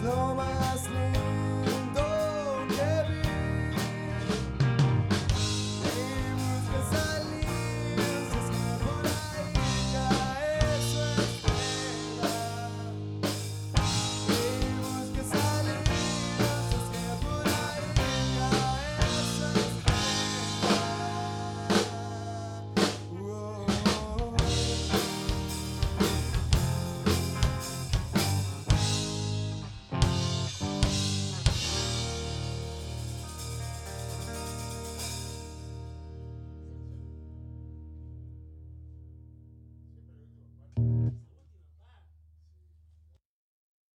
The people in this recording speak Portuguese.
não mais.